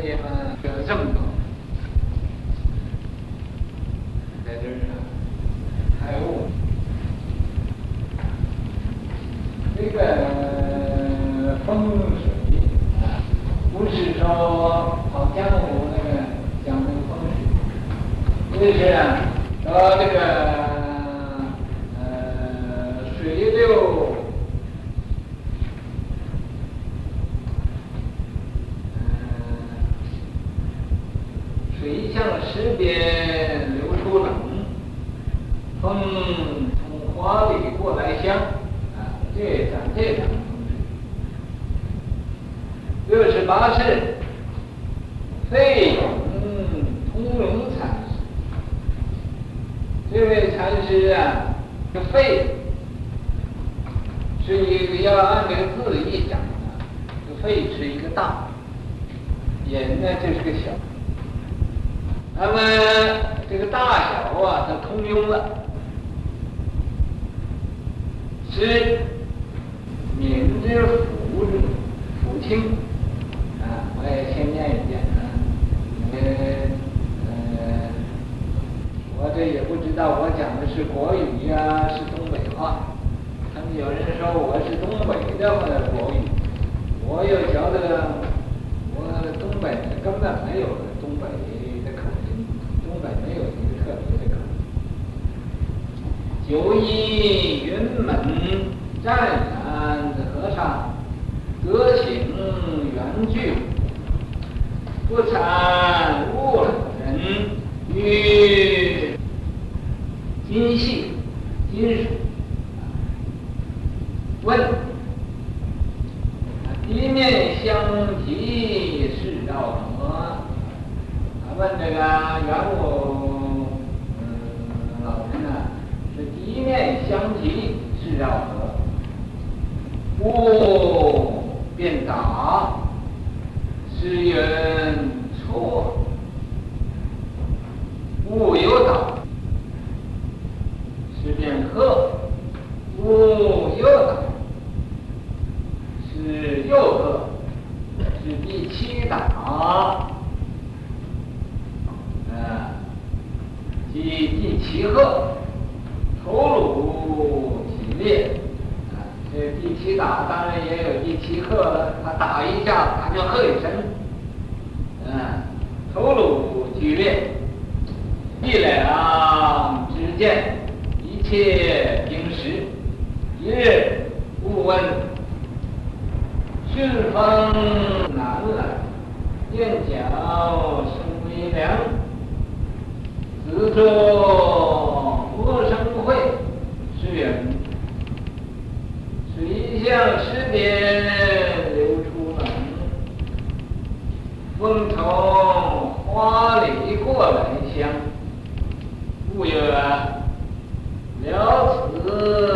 所以嘛，有这么多，在这儿开悟，这个风水啊，不是说跑江湖那个讲那个风水，就是啊，说这个呃水流。向石边流出冷，风从花里过来香，啊，这讲这讲六十八世，费永通荣禅师，这位禅师啊，这肺是一个要按这个字义讲的，这肺是一个大，人呢就是个小。那么这个大小啊，它通用了，是明之父父亲啊，我也先念一遍啊，呃呃，我这也不道我讲的是国语呀、啊，是东北话。他们有人说我是东北的国语，我又觉得我东北根本没有东北的口音，东北。没有一个特别的口音。九一云门湛然和尚，德行圆具，不参悟人于今夕今日。问：一面相提是绕合？问这个元武，嗯，老人呢，是一面相提是绕合，悟便答，是云错，悟又答，是便合，悟又答，是又合，是第七打。啊。第第七合，头颅起裂，啊，这第七打当然也有第七合了。他打一下，他就喝一声，嗯，头颅剧烈，一两之间，一切平时，一日勿问，顺风南来，垫脚生微凉。自作佛生慧，是云，水向石边流出冷，风从花里过来香。悟曰：了此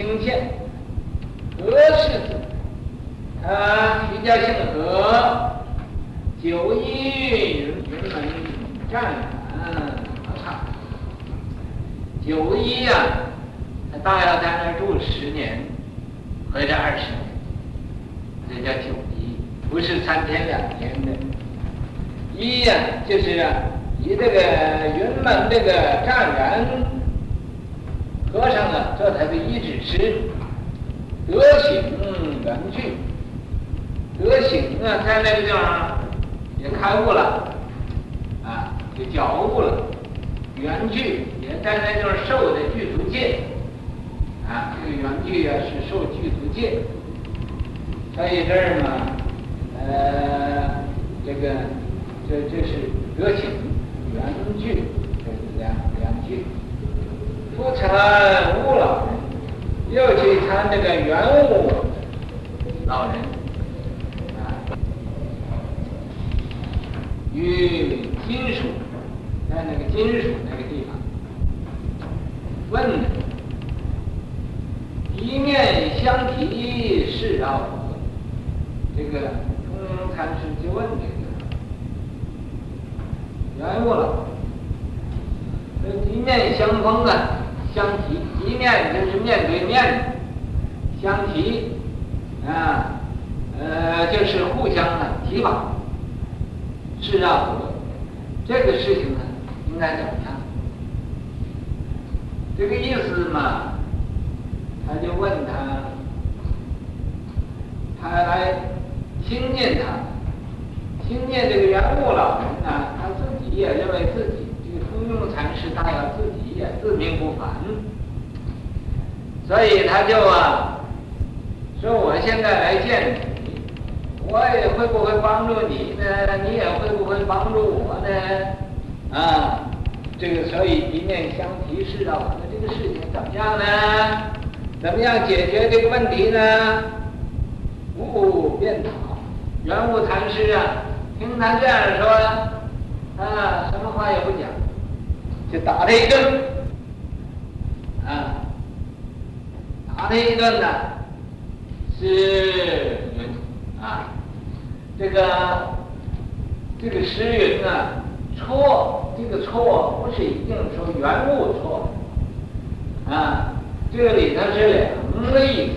福清县，何氏子，他徐家姓何，九一云云门湛然考察，九一呀，他大要在那儿住十年，或者二十年，这叫九一，不是三天两天的，一呀就是啊。以这个云门这个湛然和尚啊，做他的一指师，德行圆具，德行啊，在那个地方也开悟了，啊，就觉悟了，圆具也在那地方受的具足戒，啊，这个圆具啊是受具足戒，所以这儿嘛，呃，这个这这是德行。圆具，这是两两句。不参悟老人，又去参那个圆悟老人，啊，与金属，在那个金属那个地方，问，一面相提是饶何？这个通荣禅师就问这个。圆悟了，这一面相逢啊，相提，一面就是面对面，相提，啊，呃，就是互相的提拔，是啊，这个事情呢，应该怎么样？这个意思嘛，他就问他，他来听见他，听见这个圆悟老人呢，他自己。也认为自己这个通用禅师他要自己也自命不凡，所以他就啊说：“我现在来见你，我也会不会帮助你呢？你也会不会帮助我呢？啊，这个所以一面相提示道，那这个事情怎么样呢？怎么样解决这个问题呢？无便答，圆悟禅师啊，听他这样说。”啊，什么话也不讲，就打他一顿，啊，打他一顿呢，是啊，这个这个诗云啊，错，这个错不是一定说原物错，啊，这个里头是两个意思，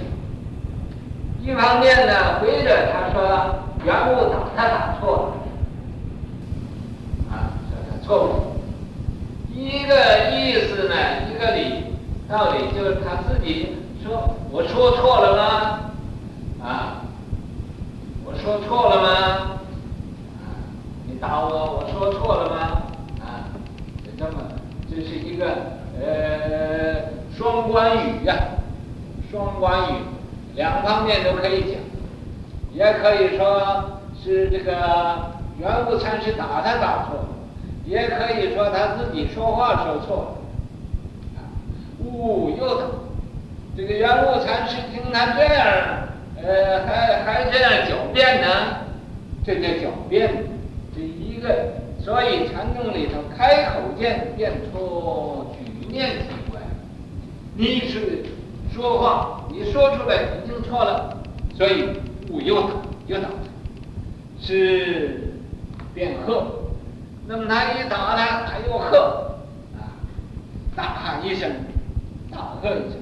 一方面呢，回着他说原物打他打错了啊。错误，一个意思呢，一个理道理，就是他自己说：“我说错了吗？啊，我说错了吗？啊，你打我，我说错了吗？啊，就这么，这是一个呃双关语呀，双关语，两方面都可以讲，也可以说是这个圆悟禅师打他打错。”也可以说他自己说话说错了，悟又打，这个圆悟禅师听他这样，呃，还还这样狡辩呢，这叫狡辩，这一个，所以禅宗里头开口见辩错，举念机关，你是说话，你说出来已经错了，所以悟又打又打，是辩喝。那么他一打他，他又喝，啊，大喊一声，大喝一声，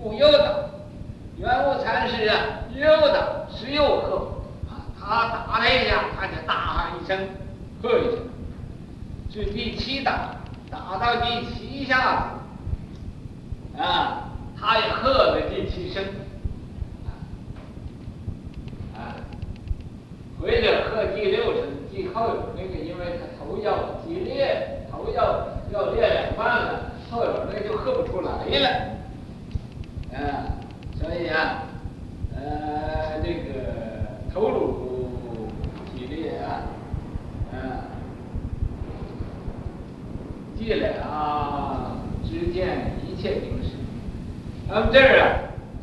悟又打，圆悟禅师啊，又打是又喝，他打了一下，他就大喊一声，喝一声，是第七打，打到第七下，啊，他也喝了第七声，啊，回着喝第六声。以后那个，因为他头要激烈，头要要裂两半了，后有那就喝不出来了，啊，所以啊，呃，这个头颅激烈啊，嗯、啊，伎俩知见一切定实。那么这儿啊，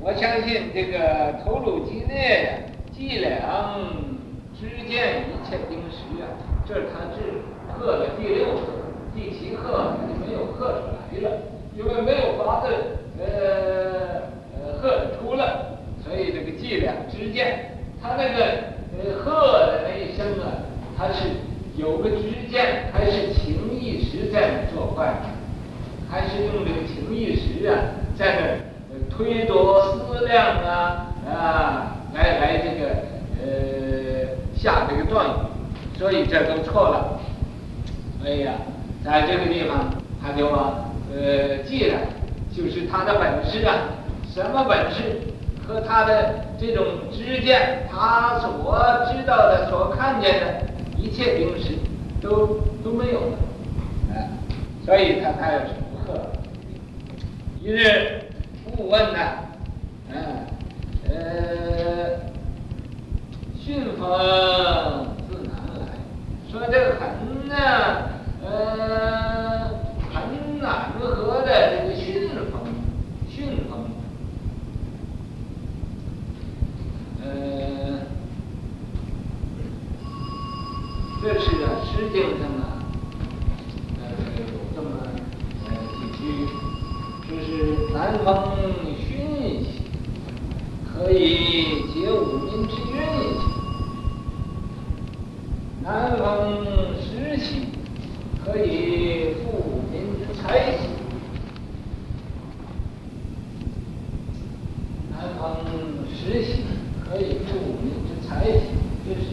我相信这个头颅激烈呀，伎俩。知见一切定实啊，这是他是喝了第六次，第七鹤就没有鹤出来没有八个呃呃鹤出了，所以这个计量之间，他那个呃鹤的那一声啊，他是有个之间，还是情意识在那做坏，还是用这个情意识啊在那推夺思量啊啊来来这个呃下这个断语，所以这都错了。哎呀，在这个地方，他就啊，呃，既然，就是他的本事啊，什么本事和他的这种知见，他所知道的、所看见的一切东西都都没有了，哎，所以他才要成鹤。一日，复问呢，嗯，呃，顺风自南来，说这个很呢。呃，很难和的这个训风，训风，呃，这是啊，实际上啊，呃，有这么呃几句，就是南风训兮，可以解五民之运兮，南风时兮。可以富民之财兮，南风时兮，可以富民之财兮，这是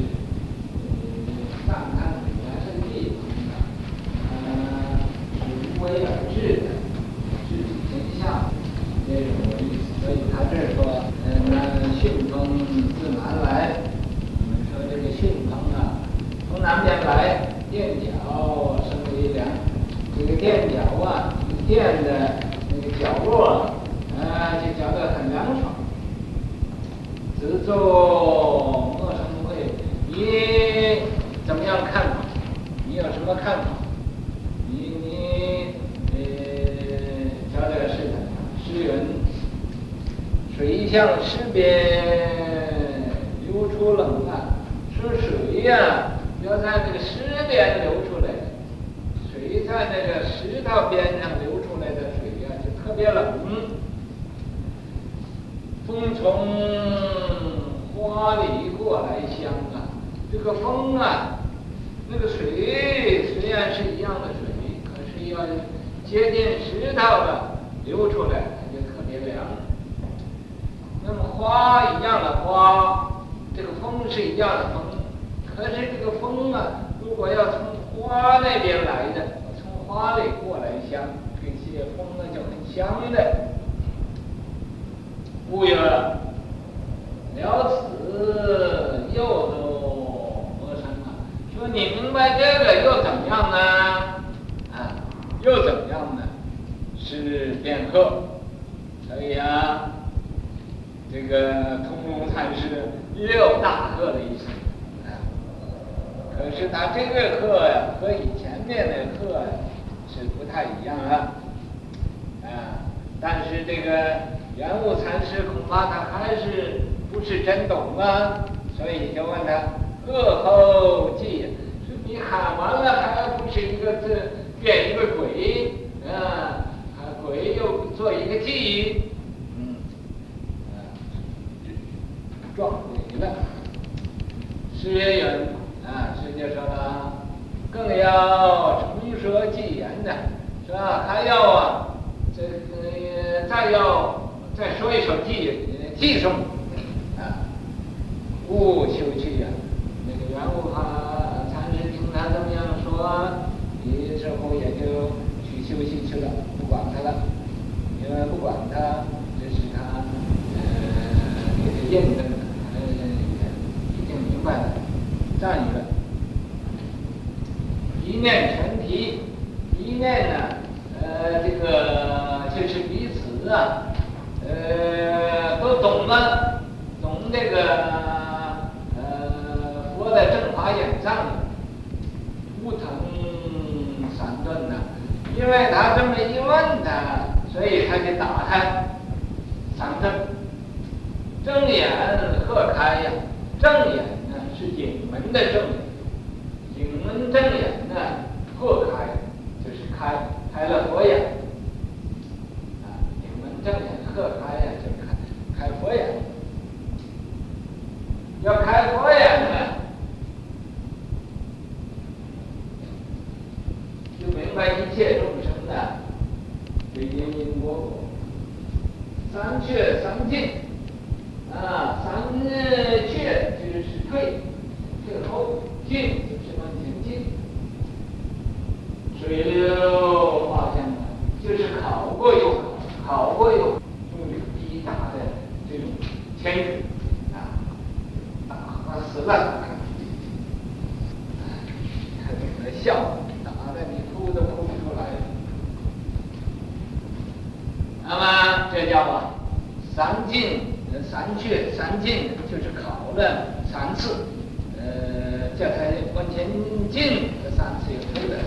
呃赞叹原生地呃是无为而治的，治理天下这种意思。所以他这儿说，呃，训风自南来，我们说这个训风啊，从南边来，垫脚。这个垫脚啊，垫的那个角落啊，就觉得很凉爽。子周莫生会，你怎么样看法？你有什么看法？你你呃，讲这个事情，诗云：水向石边流出冷啊，是水呀、要在这个石边流出来的水。在那个石头边上流出来的水呀、啊，就特别冷。风从花里过来香啊，这个风啊，那个水虽然是一样的水，可是要接近石头了流出来，它就特别凉。那么花一样的花，这个风是一样的风，可是这个风啊，如果要从花那边来的。从花里过来香，这些风呢就很香的。故曰：了此又作何甚啊？说你明白这个又怎么样呢？啊，又怎么样呢？是变鹤，所以啊，这个通龙禅师六大鹤的意思。可是他这个课呀，和以前面的课呀。是不太一样了，啊！但是这个圆悟禅师恐怕他还是不是真懂啊，所以就问他：课后记，说你喊完了还不是一个字变一个鬼啊？鬼又做一个记，嗯，啊，撞鬼了。诗也有啊，诗就说了，更要。说偈言的，是吧？还要啊，这个再要再说一首偈，偈颂啊，勿休去呀。那个圆悟哈禅师听他这么样说，你之后也就去休息去了，不管他了，因为不管他，这是他呃给他印证的，呃已经明白了，赞一个。一念全提，一念呢，呃，这彼此啊，呃，都懂了，懂这个呃佛的正法眼藏，不同三顿呐，因为他这么一问他，所以他就打开三顿，正眼鹤开呀，正眼呢是顶门的正眼。隐门正眼呢，破开就是开开了佛眼，正眼合开呀，就开开佛眼，要开佛眼呢，就明白一切众生的对因因果果，三缺三进，啊，三缺就是退，退后进。水流花香，就是考过又考，考过又考，终于抵达的这种天人啊，打死了，还在那笑，打的你哭都哭不出来。那么这叫啊，三进三缺三进，就是考了三次，呃，这才往前进，这三次又退了。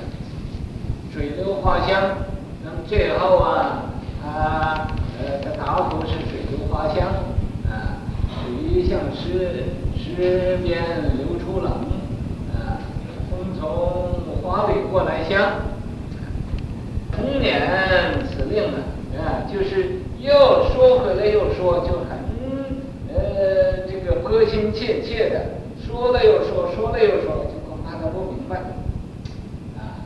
水流花香，那么最后啊，啊，呃，这答复是水流花香，啊，水向石石边流出冷，啊，风从花蕊过来香，通年此令呢，啊，就是又说回来又说，就很呃这个迫心切切的，说了又说，说了又说，就恐怕他不明白。啊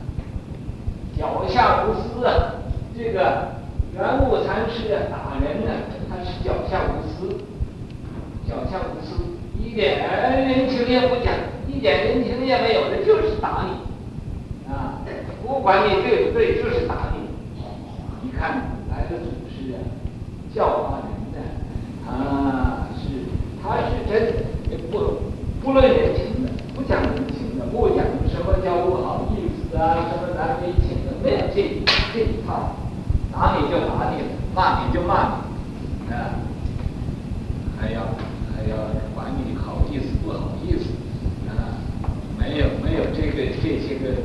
脚下无私啊，这个圆悟禅师啊，打人呢，他是脚下无私，脚下无私，一点人情也不讲，一点人情也没有的，就是打你，啊，不管你对不对，就是打你。你看的祖师啊，教化人的啊，是他是真的不不论人情的，不讲人情的，不讲什么叫不好意思啊，什么难为情的。没有这这一套，打你就打你，骂你就骂你，啊，还要还要管你好意思不好意思，啊，没有没有这个这些个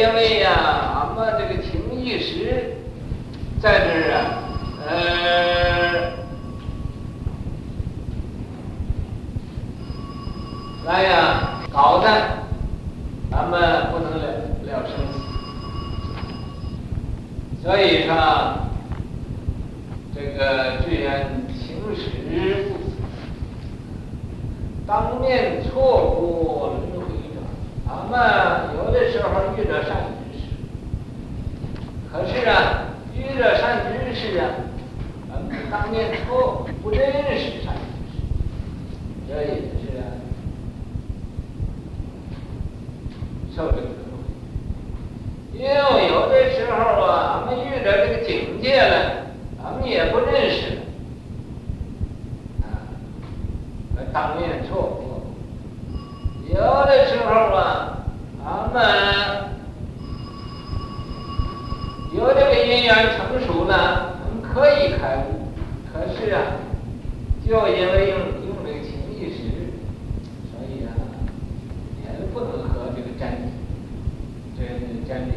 因为呀、俺们这个情义时，在这儿啊，呃，来呀，搞的，咱们不能了了生死，所以说，这个居然情时不，当面错过了。咱们有的时候遇着善知识，可是啊，遇着善知识啊，咱们当面错不认识善知识，这也是啊，受这个。因为有的时候啊，俺们遇着这个境界了，俺们也不认识了，啊，当面。有的时候啊，俺们有这个因缘成熟呢，我们可以开悟，可是啊，就因为用用这个情意识，所以啊，也不能和这个真这真理。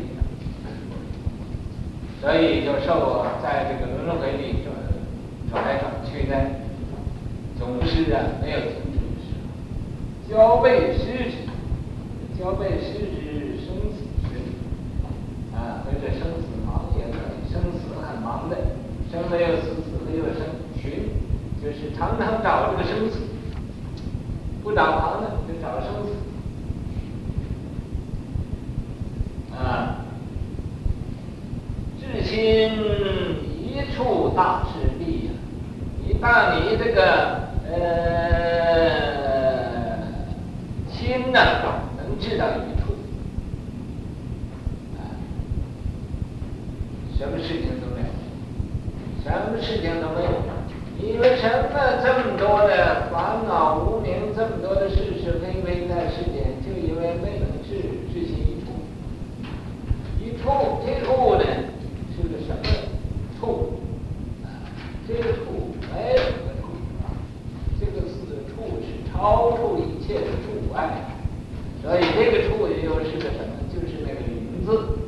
所以就受我在这个轮回里转转来转去的，总是啊没有停。交背失之，交背失之生死时，啊，或者生死忙也可以，生死很忙的，生没有死，死没有生，寻就是常常找这个生死，不找旁的就找生死，啊。至心一处大势必呀！一旦你这个呃心呢能知道一处，啊，什么事情都没有，什么事情都没有，因为什么这么的烦恼无明，这么多的是是非非在世间，就因为没能至至心一处，一处这处呢？是个什么？触这个处没什么处啊，这个四处是超出一切的阻碍，所以这个处也就是个什么？就是那个林字。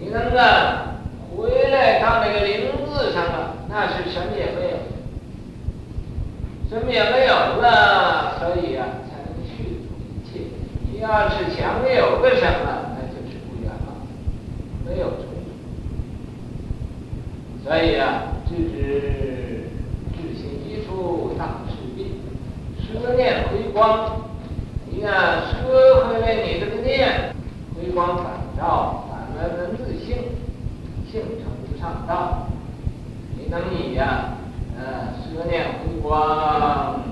你能啊回来到那个林字上了，那是什么也没什么也没有了，所以啊才能去除一切。你要是想有个什么，那就是不圆满，没有。所以啊，智知至心一处大事必，舍念回光。你看，舍回来你这个念，回光返照，返来文自性，性成上道。你能以呀，念回光，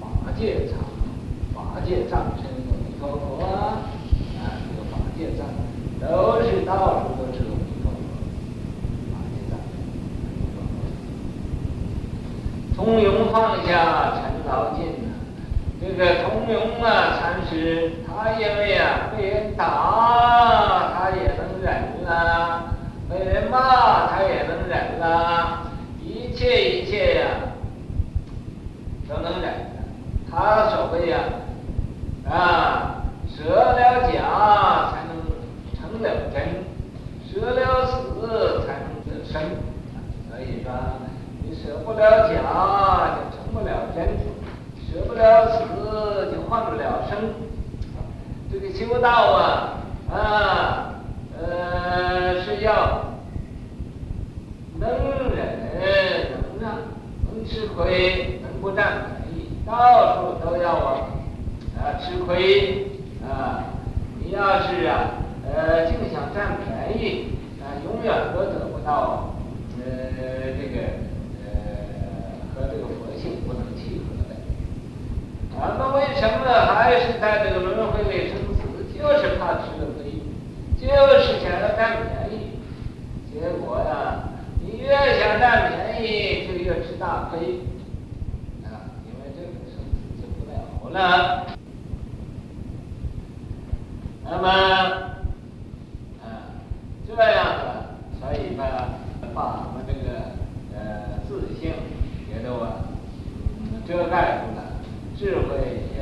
法界藏，法界藏身阿弥陀佛啊，这个法界藏都是到处都是。通融放下尘劳尽呐，这个通融啊，禅师他因为啊被人打，他也能忍啦；被人骂，他也能忍啦。一切一切呀、都能忍。他所谓呀，啊，舍了假才能成了真，舍了死才能得生。所以说。你舍不了假，就成不了真；舍不了死，就换不了生。这个修道啊，啊，呃，是要能忍能让，能吃亏，不占便宜，到处都要啊，啊，吃亏啊！你要是啊，呃，净想占便宜，啊，永远都得不到，呃，这个呃。和这个佛性不能契合的，咱们为什么还是在这个轮回里生死？就是怕吃了亏，就是想要占便宜。结果呀，你越想占便宜，就越吃大亏。啊，因为这个生死就不那。那么，啊，这样子，所以呢，把我们这个呃自性。也都啊，遮盖住了，智慧也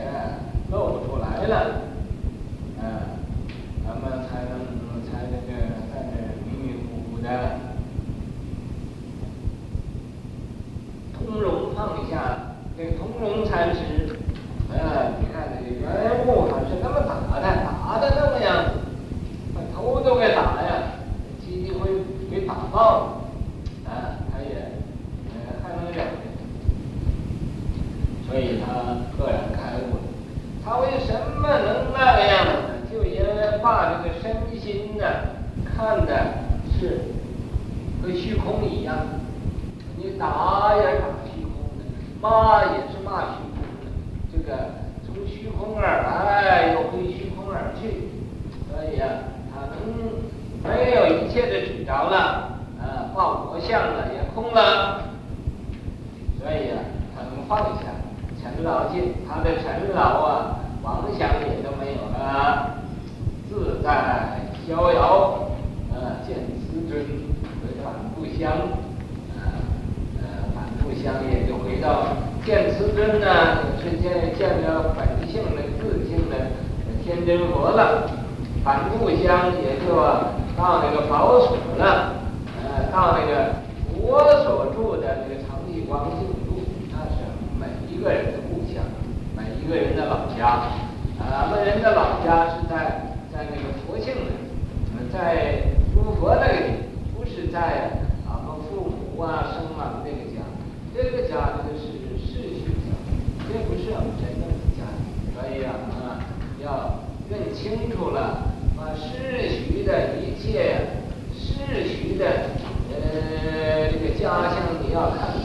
露不出来了，嗯，咱们才能才这个在这迷迷糊糊的通融放下，这个通融禅师，家现在也要看。